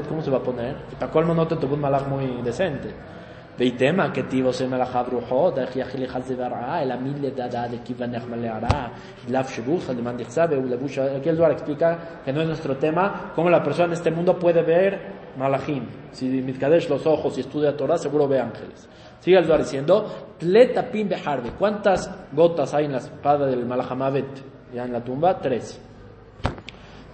¿cómo se va a poner? Y para colmo no te tocó un Malach muy decente. ויתמה כתיב עושה מלאכה ברוחו, דרך יכיל אחד זה והרעה, אלא מי לדעדה דכיוון נחמא להרעה, לאו שבוך, למען דחצה, והוא לבוש, aquí el Zohar explica que no es nuestro tema, cómo la persona en este mundo puede ver malachim. Si Mitkadesh los ojos y estudia Torah, seguro ve ángeles. Sigue el Zohar diciendo, tletapim beharbe, ¿cuántas gotas hay en la espada del malachamavet, ya en la tumba? Tres.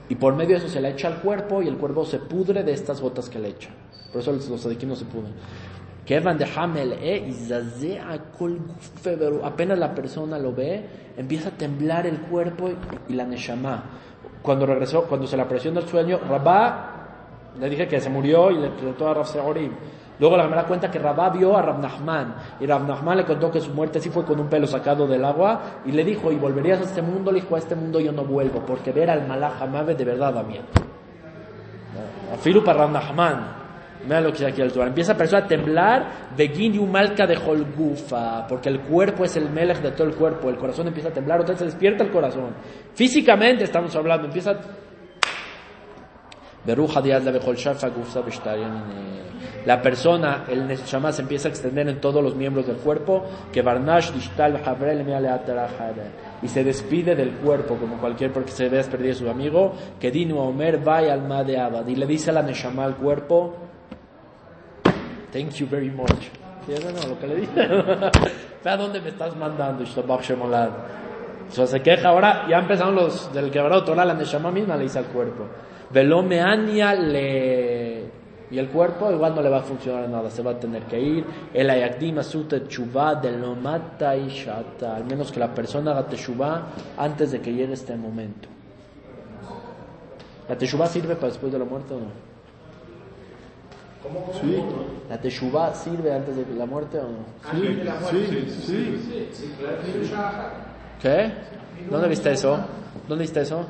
Y por medio de eso se le echa al cuerpo y el cuerpo se pudre de estas gotas que le echa. Por eso los sadikim no se pudren. Eh, Apenas la persona lo ve, empieza a temblar el cuerpo y, la neshama. Cuando regresó, cuando se le apareció en el sueño, Rabá, le dije que se murió y le preguntó a Rav Segorim. Luego la primera cuenta que Rabá vio a Rabnahman y Rabnahman le contó que su muerte sí fue con un pelo sacado del agua y le dijo, y volverías a este mundo, le dijo, a este mundo yo no vuelvo, porque ver al Malach de verdad da miedo. Afilu para Rabnahman Mira lo que aquí el Torah. Empieza a persona a temblar, Begin malca de Holgufa, porque el cuerpo es el melech de todo el cuerpo. El corazón empieza a temblar, otra vez se despierta el corazón. Físicamente estamos hablando, empieza. Diad la persona, el neshama se empieza a extender en todos los miembros del cuerpo, que barnash y se despide del cuerpo como cualquier porque se ve perdido a su amigo, que dinu omer vaya al de abad y le dice a la neshama al cuerpo, Thank you very much. ¿Sí, no, no, lo que le dice. Ve [LAUGHS] a dónde me estás mandando. O sea, se queja ahora, ya empezaron los del quebrado Torah, la Neshama misma le dice al cuerpo. Velomeania le. Y el cuerpo igual no le va a funcionar nada, se va a tener que ir. El ayakdim asuta chuva de lo mata y shata. Al menos que la persona haga teshuva antes de que llegue este momento. ¿La teshuva sirve para después de la muerte o no? Sí, ¿La teshuva sirve antes de la muerte o no? sí, sí, sí. ¿Qué? ¿Dónde viste eso? ¿Dónde viste eso?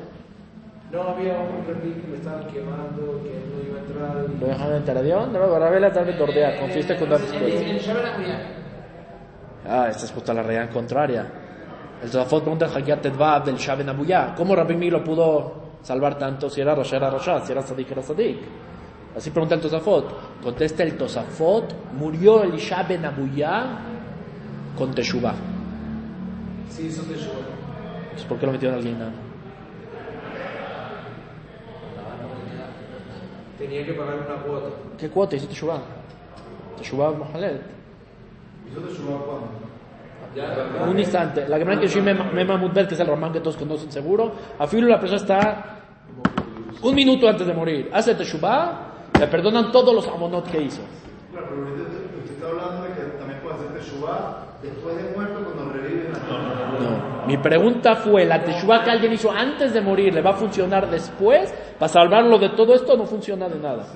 No había un repito que me estaban quemando, que no iba a entrar. ¿Lo dejaron en Teradión? No, Barabela tal vez tordea, confiste con Shabbat Amuyah. Ah, esta es justo la realidad contraria. El Todafot pregunta al Tedvav del Shaben Abuyá. ¿Cómo Rabbi lo pudo salvar tanto si era Rosh era Rosh, si era Sadik era Sadik? Así pregunta el Tosafot. Contesta el Tosafot, murió el Shaben Abuyá con Teshuvah. Sí, Shabbat. Entonces, ¿Por qué lo metieron al Guinam? Tenía que pagar una cuota. ¿Qué cuota hizo Teshuvah? Teshuvah Mohalet. Un instante. La Gemara que Shim Mema Mudbel, que es el Ramán que todos conocen seguro, afilo la persona está un minuto antes de morir. Hace Teshuvah, le perdonan todos los amonot que hizo. Claro, pero usted está hablando de que también puede hacer Teshuvah después de muerto cuando revive en la No. Mi pregunta fue, ¿la teshuva que alguien hizo antes de morir le va a funcionar después? ¿Para salvarlo de todo esto no funciona de nada?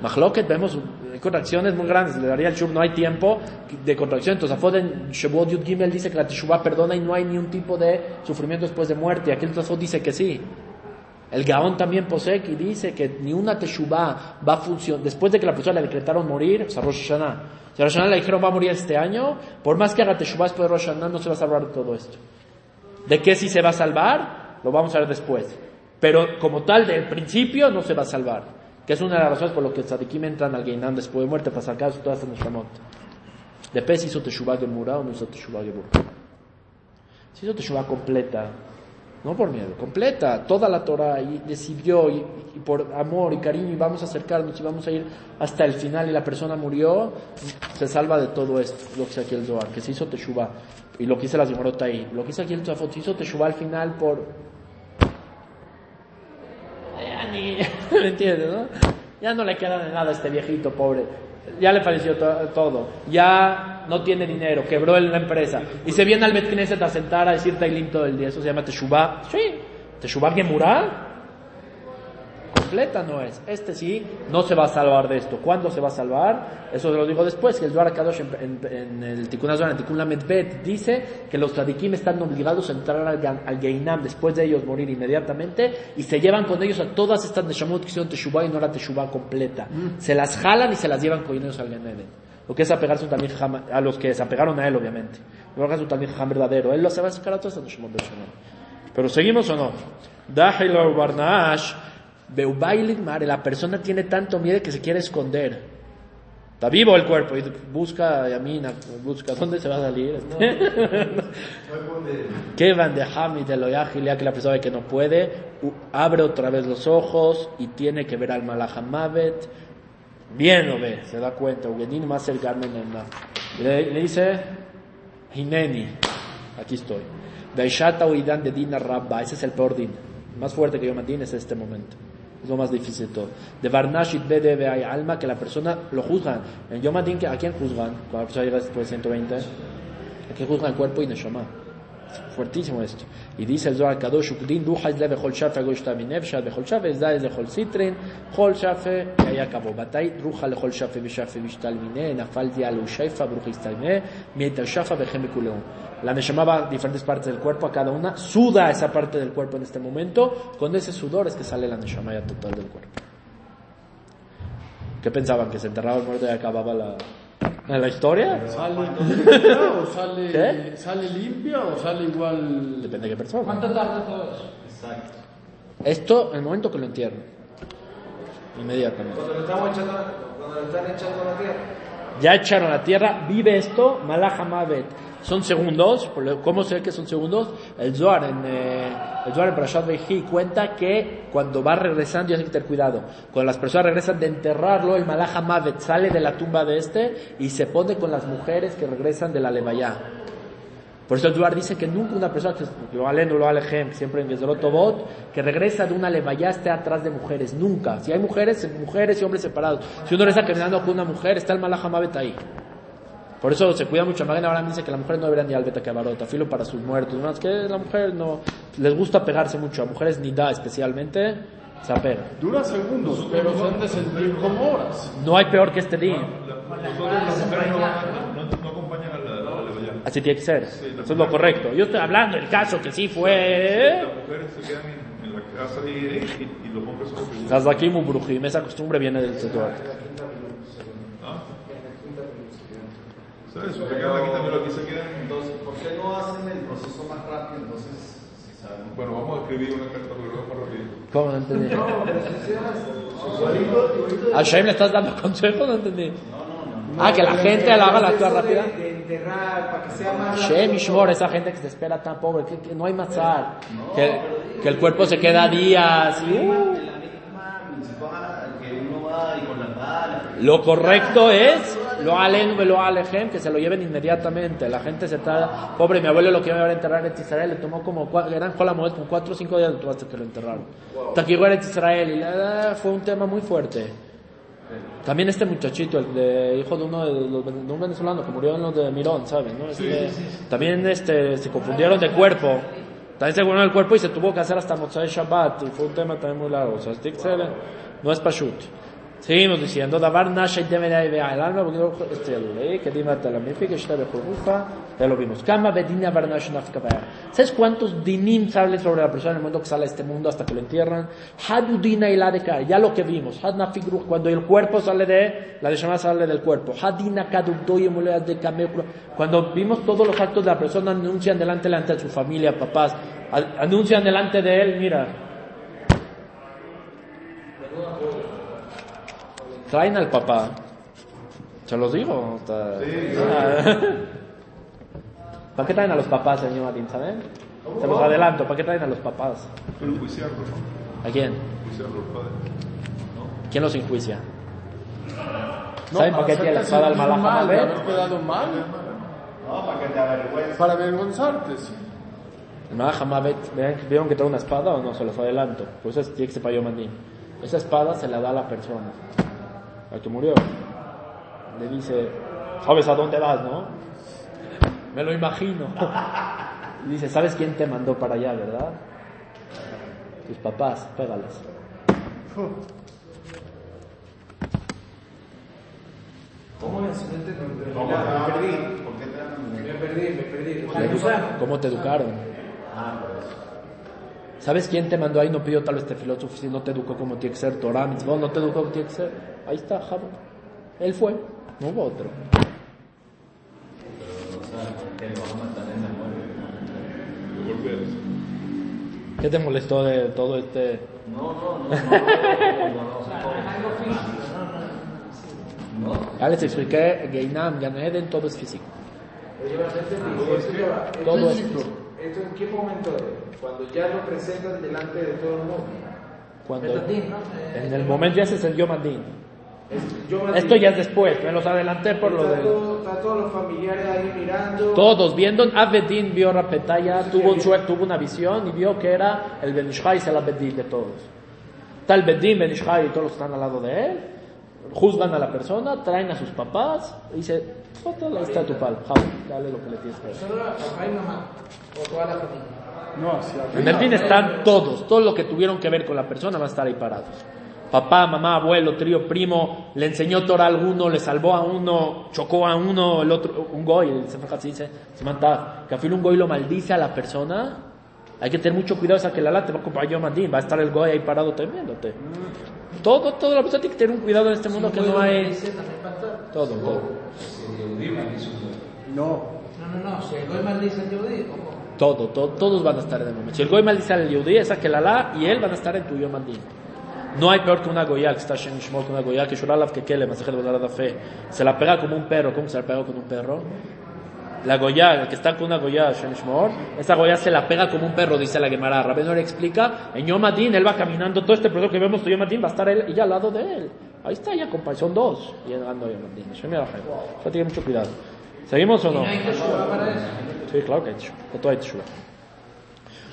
Mahloket, vemos eh, contracciones muy grandes, le daría el shub, no hay tiempo de contracción. Entonces, Afod en Shavuot Yud Gimel dice que la teshuva perdona y no hay ni un tipo de sufrimiento después de muerte. Aquí el Afod dice que sí. El Gaón también posee y dice que ni una teshuva va a funcionar. Después de que la persona le decretaron morir, o sea, Rosh Hashanah. Si le dijeron va a morir este año, por más que haga teshuva después de Rosh Hashanah, no se va a salvar de todo esto. ¿De qué sí se va a salvar? Lo vamos a ver después. Pero como tal, del principio no se va a salvar. Que es una de las razones por las que tzadikim entran al después de muerte para sacar todas estas neshamot. Depende si hizo teshuva gemura o no hizo teshuva gemura. Si hizo teshuva completa, no por miedo, completa, toda la Torah y decidió y, por amor y cariño y vamos a acercarnos y vamos a ir hasta el final y la persona murió, se salva de todo esto, lo que dice aquí el Zohar, que se hizo teshuva y lo que dice la Zimorota ahí, lo que dice aquí el Zohar, se hizo teshuva al final por ya ni, [LAUGHS] ¿me entiendes, no? Ya no le queda de nada a este viejito pobre. Ya le falleció to- todo. Ya no tiene dinero, quebró la empresa. Y se viene al Bet Knesset a sentar a decir Tailim todo el día. Eso se llama Teshuvah. Sí, Teshuvah Gemurah. Completa no es. Este sí, no se va a salvar de esto. ¿Cuándo se va a salvar? Eso se lo digo después, que el Duar Kadosh en, en, en el Tikkun Azor, en el Tikkun Lamed Bet, dice que los tzadikim están obligados a entrar al, al Geinam después de ellos morir inmediatamente y se llevan con ellos a todas estas Neshamot que hicieron Teshuvah y no la Teshuvah completa. Se las jalan y se las llevan con ellos al Gan Eden. Lo que es apegarse a un Talmid Jajam, a los que se apegaron a él, obviamente. Que es un Talmid Jajam verdadero. Él lo se va a sacar a Neshamot del Shalom. Pero seguimos o no. Dahil Barnash, la persona tiene tanto miedo que se quiere esconder. Está vivo el cuerpo y busca Yamina, busca dónde se va a salir. [LAUGHS] Que van de Hamid de Loyajil, ya que la persona que no puede, abre otra vez los ojos y tiene que ver al Malahamavet. Bien lo ve, se da cuenta. Ugenin más la- Le, le dice, Hineni, aquí estoy. Beishata Uidan de Dina Rabba, ese es el peor din. Más fuerte que Yom Din es este momento. Es lo más difícil de todo. De Barnashit Bede hay alma que la persona lo juzgan. En Yom Din, ¿a quién juzgan? Cuando la persona llega después de 120. ¿A quién juzgan el cuerpo y Neshama? Fuertísimo esto. Y dice el Zohar Kadosh, Ukdin, Ruha es leve, Chol Shafe, Gosh Taminev, Shad, Chol Shafe, es da, es de Chol Citrin, Chol Shafe, y ahí acabó. Batay, Ruha le Chol Shafe, Beshafe, Bishtal Mine, Nafal Dialu, Shaifa, Bruja Istalme, Mieta Shafa, Bejem Kuleon. La Neshama va diferentes partes del cuerpo, a cada una, suda esa parte del cuerpo en este momento, con ese sudor es que sale la Neshama ya total del cuerpo. ¿Qué pensaban? ¿Que se enterraba el muerto y acababa la, la historia? ¿Sale limpia [LAUGHS] o sale, ¿Qué? sale limpia o sale igual? Depende de qué persona. ¿Cuánto tarda todo eso? Esto, en el momento que lo entierran. Inmediatamente. Cuando lo estamos echando, cuando lo están echando a la tierra. Ya echaron la tierra, vive esto, Malaha Mavet. Son segundos, ¿cómo sé que son segundos? El Zohar en, eh, el Zohar en Parashat Veji cuenta que cuando va regresando, ya hay que tener cuidado, cuando las personas regresan de enterrarlo, el Malaha Mavet sale de la tumba de este y se pone con las mujeres que regresan de la Levayá. Por eso el Duar dice que nunca una persona que lo aleno, lo alejem, siempre en Tobot, que regresa de una levaya esté atrás de mujeres. Nunca. Si hay mujeres, mujeres y hombres separados. Si uno está caminando con una mujer, está el Malajamabet ahí. Por eso se cuida mucho. Magana ahora dice que las mujeres no deberían ir al beta cabarota, filo para sus muertos. Más que la mujer no les gusta pegarse mucho. A mujeres ni da especialmente, se apega. Dura segundos, pero han de sentir como horas. No hay peor que este día. Nosotros las mujeres no, no, no acompañan a la, a la levaya. Así tiene que ser. Eso es lo correcto. Yo estoy hablando del caso que sí fue. Las mujeres se quedan en, en la casa y, y, y los hombres son los que buscan. Hazlakim Ubrujim, esa costumbre viene del Setuar. ¿Ah? ¿Sabes? Se quedan aquí también, aquí se quedan. Entonces, ¿por qué no hacen el proceso más rápido? Entonces, si saben. Bueno, vamos a escribir una carta porque vamos rápido. ¿Cómo no entendí? No, pero. ¿A Shem le estás dando [LAUGHS] consejo? No entendí. Ah, que la gente la haga la actúa rápida. Enterrar, para que sea más Shem rápido. y Shmor, esa gente que se espera tan pobre, que, que no hay mazar. Que, que el cuerpo se queda días. y. En la misma municipal que uno va y con las balas. Lo correcto es lo alen lo alejem, que se lo lleven inmediatamente. La gente se está. Pobre, mi abuelo lo que iba a enterrar en Israel, le tomó como. Eran Jolamoed, como 4 o 5 días hasta que lo enterraron. Hasta que llegó a Israel y la- fue un tema muy fuerte. También este muchachito, el de, hijo de uno de, los, de un venezolano que murió en los de Mirón, ¿sabes? ¿no? Este, También este, se confundieron de cuerpo. También se confundieron el cuerpo y se tuvo que hacer hasta Motzai Shabbat. Y fue un tema también muy largo. O sea, Excel no es Pashut. Seguimos diciendo, Davar el alma, porque este que que está de Jorufa, ya lo vimos. Kama Bedina ¿Sabes cuántos dinim sale sobre la persona en el momento que sale a este mundo hasta que lo entierran? Hadudina y la de ya lo que vimos. Cuando el cuerpo sale de, la de Shema sale del cuerpo. Hadina de. Cuando vimos todos los actos de la persona, anuncian delante, delante de su familia, papás, anuncian delante de él, mira, traen al papá. Se los digo. está- Ah. [LAUGHS] ¿Para qué traen a los papás, señor Martín? ¿Saben? Se los adelanto. ¿Para qué traen a los papás? Pero juiciarlo, ¿no? ¿A quién? ¿Quién los enjuicia? No, ¿Saben por qué tiene la espada al sentir Malach mal, de Hamabet? haber quedado mal. No, para que te avergüences. Para avergonzarte, sí. El ¿vean- ¿vieron que trae una espada o no? Se los adelanto. Pues eso tiene que ser para Yomandín. Esa espada se la da a la persona, al que murió. Le dice, ¿sabes a dónde vas, no? Me lo imagino. Y [LAUGHS] dice, ¿sabes quién te mandó para allá, verdad? Tus papás, pégales. ¿Cómo me accidente con ¿Cómo te me perdí? ¿Por qué te van a- Me perdí, me perdí. ¿Cómo te educaron? Ah, pues. ¿Sabes quién te mandó ahí? No pidió tal vez este filósofo si no te educó como tiene que ser. Torah, no te educó como tiene que ser. Ahí está, Jabo. Él fue, no hubo otro. ¿Qué te molestó de todo este...? Ya les expliqué, Geinam, Ganeden, todo es físico. Todo es físico. ¿Esto en qué momento es? Cuando ya lo presentan delante de todo el mundo. Cuando, ¿no? En el momento ya se encendió Mandín. Esto ya es después, me los adelanté por lo de... todo- Está todos los familiares ahí mirando. Todos viendo, Abedín vio Rapetaya, tuvo, suerte, tuvo una visión y vio que era el Benishai es el Abedín de todos. Está el Bedín, Benishai y todos los que están al lado de él, juzgan a la persona, traen a sus papás y dice, foto, ahí está tu palo, dale lo que le tienes que dar. Solo papá y mamá. O toda la familia. No. En el fin están todos, todos los que tuvieron que ver con la persona van a estar ahí parados. Papá, mamá, abuelo, trío, primo, le enseñó Torah a alguno, le salvó a uno, chocó a uno, el otro, un goy, el Sefer dice, se manta, que un goy lo maldice a la persona, hay que tener mucho cuidado, esa que la lata va a comprar yo mandín, va a estar el goy ahí parado temiéndote. Todo, todo la persona tiene que tener un cuidado en este mundo que no hay, pastor. todo, todo, No. No, no, no. Si el goy maldice al yudí, ¿cómo? todo, todo, todos van a estar en el momento. Si el goy maldice al yudí, esa que la la y él van a estar en tu yo mandín. No hay peor que una goya que está Shem Shmol, que una goya que Shuralav que Kele, Masajet de fe, se la pega como un perro. ¿Cómo se la pega con un perro? La goya, el que está con una goya Shem Shmol, esa goya se la pega como un perro, dice la Gemara. Rabén le explica, en Yom Adin, él va caminando, todo este proceso que vemos, Yom Adin va a estar él y ya al lado de él. Ahí está, ya compa, son dos. Y llegando a Yom Adin. Yarahim. O sea, tiene mucho cuidado. ¿Seguimos o no? Sí, claro que hay teshuva. Todo hay teshuva. Y si hay teshuva-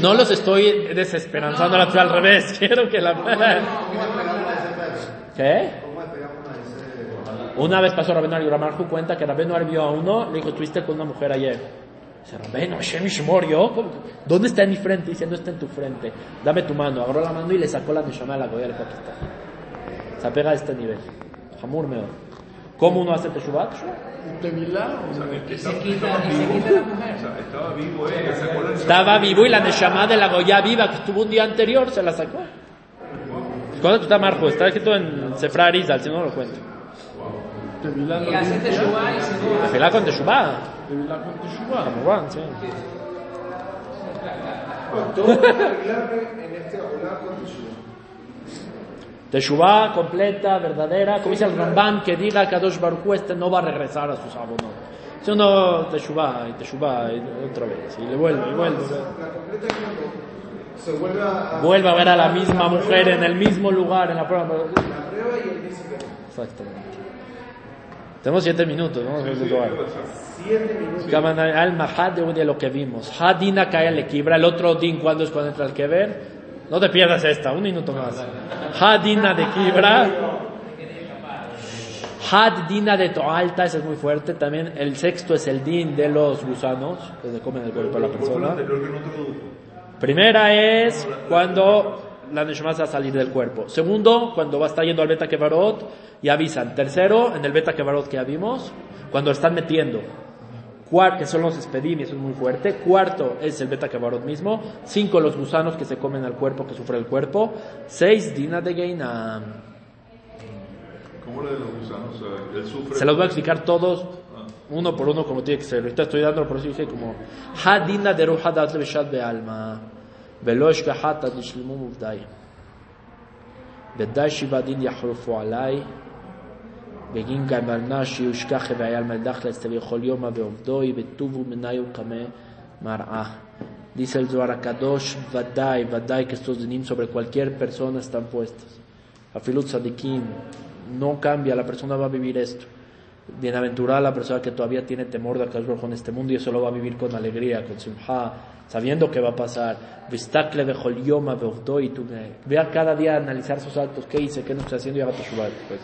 No los estoy desesperanzando la al revés. Quiero que la. ¿Qué? ¿Cómo le pegamos a? Una vez pasó Rabenu Ramarju cuenta que Rabenu vio a uno, le dijo, estuviste con una mujer ayer. Dice, Rabenu, Hashem Shmor, yo. ¿dónde está en mi frente? Dice, no está en tu frente. Dame tu mano. Agarró la mano y le sacó la Neshama de la goya, aquí está. Se apega a este nivel. Hamur meor. ¿Cómo uno hace Teshuvah? ¿Y Tevilá? O sea, el que Y se estaba- quita, estaba se vivo. quita la mujer. O sea, estaba vivo sacó la Estaba vivo y la Neshama de la goya viva que estuvo un día anterior se la sacó. ¿Cuándo está Marjo? Está escrito en Sefra Arizal, si no lo cuento. Tevilá Y hace teshuva y se va. Tefilá con Teshuvah. Tevilá con Teshuvah. Sí. Todo [LAUGHS] en este hablar con Jesús. Teshuvah completa, verdadera, como dice el Ramban, que diga que Kadosh Baruch Hu, este no va a regresar a sus abonos. Si uno Teshuvah y Teshuvah y otra vez, y le vuelve, y vuelve. Se vuelve a, Vuelve a ver a la misma mujer en el mismo lugar, en la prueba. que. Exactamente. Tenemos siete minutos, vamos a ver lugar. Siete minutos. Al Mahad de lo que vimos. Hadina cae el equibra, el otro din cuando es cuando entra el kever. No te pierdas esta, un minuto más. Hadina de Kibra. Had dina de toalta, ese es muy fuerte. También el sexto es el din de los gusanos, que se comen el cuerpo de la ¿Cuál fue el persona. Primera es cuando la Neshama va a salir del cuerpo. Segundo, cuando va a estar yendo al Beta Kevarot y avisan. Tercero, en el Beta Kevarot que ya vimos, cuando están metiendo. Cuarto, que son los espedim y eso es muy fuerte. Cuarto es el beta cabarot mismo. Cinco, los gusanos que se comen al cuerpo, que sufre el cuerpo. Seis, dina de gaina. ¿Cómo lo de los gusanos? ¿Él sufre? Se los voy a explicar todos, ah. uno por uno, como tiene que ser. Ahorita estoy dando, por eso dije como, ha dina de roja dat beshat be alma. Velosh gahat ad lishlimu muvdai. Bedai shiva din yahrufu alai. בגין גמרנה שיושכח ויעל מלדח להסתביר כל יומא ועובדוי וטובו מניו קמא מראה. Dice el Zohar Kadosh, Vadai, Vadai, que estos dinim sobre cualquier persona están puestos. Afilut Sadikim, no cambia, la persona va a vivir esto. Bienaventurada la persona que todavía tiene temor de Akadosh Baruj Hu en este mundo y eso lo va a vivir con alegría, con simha, sabiendo que va a pasar. Vistakle vechol yoma veovdoi tu me- Vea cada día analizar sus actos, qué hice, qué no estoy haciendo y haga teshuvah. Pues,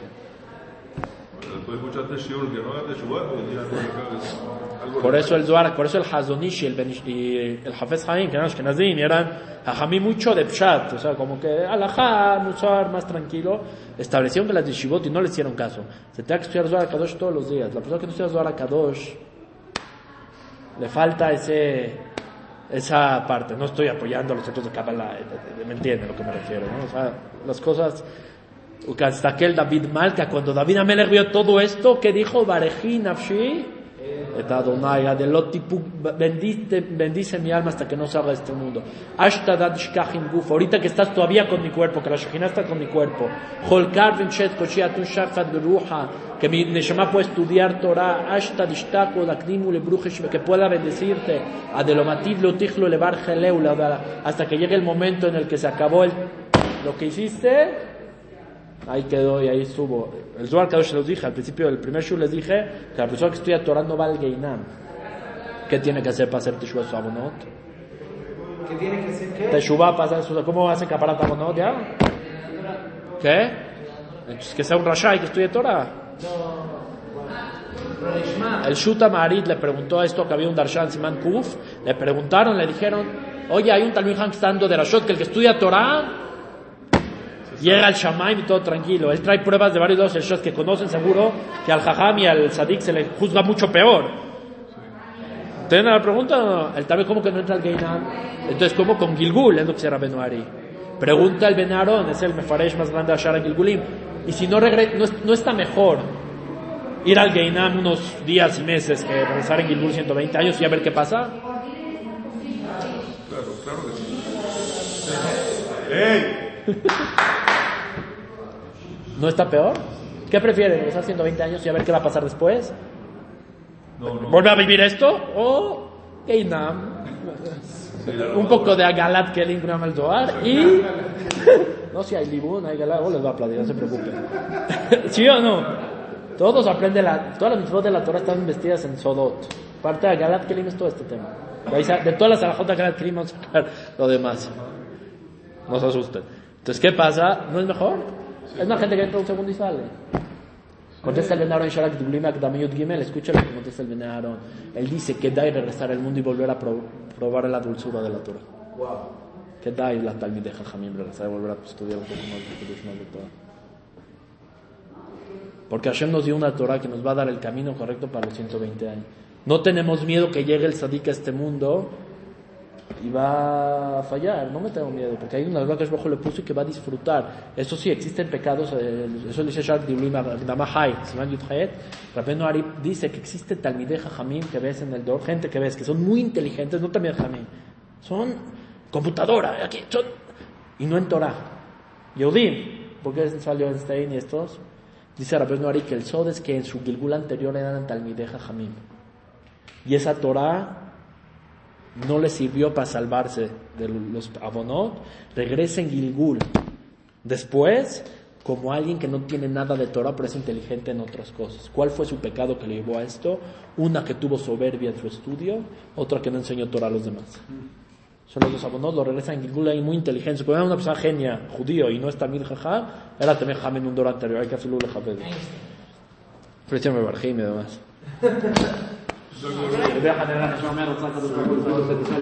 Después escuchaste Shiur, que no hagas Por eso el Zohar, por eso el Hazonish y el, Benish- y el Hafez Haim, que eran Ashkenazim, eran Hajamí mucho de Pshat, o sea, como que Alajá, Musar, más tranquilo, establecieron que las yeshivot y no le hicieron caso. Se tenía que estudiar Zohar Kadosh todos los días. La persona que no estudia Zohar Kadosh, le falta ese, esa parte. No estoy apoyando a los centros de Kabbalah, me entiende lo que me refiero, ¿no? O sea, las cosas... Hasta aquel David Malka, cuando David Amelech vio todo esto, que dijo, Barejí Nafshi, et Adonai, Adelot Tipu, bendice, bendice mi alma hasta que no salga de este mundo. Ashtadad Shkachim Guf, ahorita que estás todavía con mi cuerpo, que la Shekhinah está con mi cuerpo. Holkar Vinchet Koshi Atun Shafat Beruha, que mi Neshama puede estudiar Torah, Ashtad Ishtako Dakdimu Lebrujesh, que pueda bendecirte. Adelomativ Lotichlo Levar Geleu, hasta que llegue el momento en el que se acabó el, lo que hiciste, Ahí quedó y ahí estuvo. El Zohar Kadosh los dije, al principio del primer shur les dije que la persona que estudia Torah no va al Geinam. ¿Qué tiene que hacer para hacer Teshuvah su abonot? ¿Qué tiene que ser qué? Teshuvah hacer su... ¿Cómo hace caparat abonot ya? ¿Qué? Entonces que sea un Rasha y que estudie Torah. El Shuta Maharit le preguntó esto que había un Darshan Siman Kuf. Le preguntaron, le dijeron, oye, hay un Talmud que está dando de Rashot que el que estudia Torah Llega al Shamaim y todo tranquilo. Él trae pruebas de varios lados el Shos que conocen seguro que al Jajam y al Sadik se le juzga mucho peor. ¿Tienen la pregunta? El tal vez como que no entra al Geinam. Entonces, ¿cómo con Gilgul? Es lo que será Benuari. Pregunta el Benaron, es el Mefaresh más grande de Ashara Gilgulim. Y si no, regre no, es- no está mejor ir al Geinam unos días y meses que regresar en Gilgul 120 años y a ver qué pasa. Claro, claro que sí. [LAUGHS] ¡Ey! ¿No está peor? ¿Qué prefieren? ¿Regresar 120 años y a ver qué va a pasar después? No, no. ¿Volver a vivir esto? ¿O Geinam? Un poco de Agalat Kelim Gram el Zohar y. [LAUGHS] No, si hay Libun, hay Galat, oh, les va a aplaudir, no se preocupen. [LAUGHS] ¿Sí o no? Todos aprenden la. Todas las mitzvot de la Torah están vestidas en Sodot. Parte de Galat Kelim es todo este tema. De todas las alajot de Galat Kelim vamos a sacar lo demás. No se asusten. Entonces, ¿qué pasa? ¿No es mejor? Es una gente que entra un segundo y sale. Contesta el Benaron Sharak Dublima Kdamiyut Gimel, escucha lo que contesta el Benaron. Él dice que da y regresar al mundo y volver a pro- probar la dulzura de la Torah. Que da y la Talmid de Jajamim, regresar y volver a estudiar un poco más más de Torah. Porque Hashem nos dio una Torah que nos va a dar el camino correcto para los 120 años. No tenemos miedo que llegue el Sadik a este mundo y va a fallar. No me tengo miedo, porque hay una regla que es bajo le puso y que va a disfrutar. Eso sí, existen pecados. eh, eso dice Yudhaet. Rabbeinu Ari dice que existe Talmideh Jajamim que ves en el Dor, gente que ves que son muy inteligentes, no también Jajamim, son computadora, aquí, son, y no en Torah. Yehudim, porque salió Einstein y estos. Dice Rabbeinu Ari que el Sod es que en su Gilgul anterior eran Talmideh Jajamim. Y esa Torah no le sirvió para salvarse de los abonot, regresa en Gilgul. Después, como alguien que no tiene nada de Torah, pero es inteligente en otras cosas. ¿Cuál fue su pecado que le llevó a esto? Una que tuvo soberbia en su estudio, otra que no enseñó Torah a los demás. Son los dos abonot, lo regresan en Gilgul ahí muy inteligente. Como era una persona genia, judío, y no es también jajá, era también jajá en un dor anterior, hay que hacerlo le Ofréceme barjim y demás. [LAUGHS] רבי חנינא חשב אומר, רצה הקדוש ברוך הוא